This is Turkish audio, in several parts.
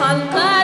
halka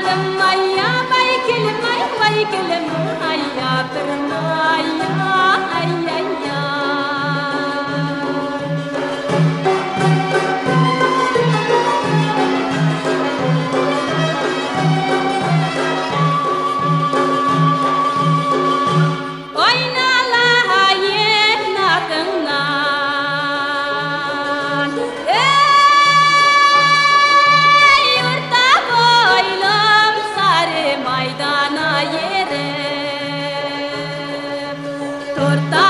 importa.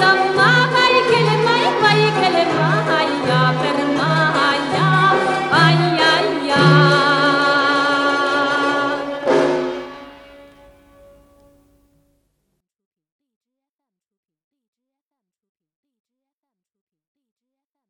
当。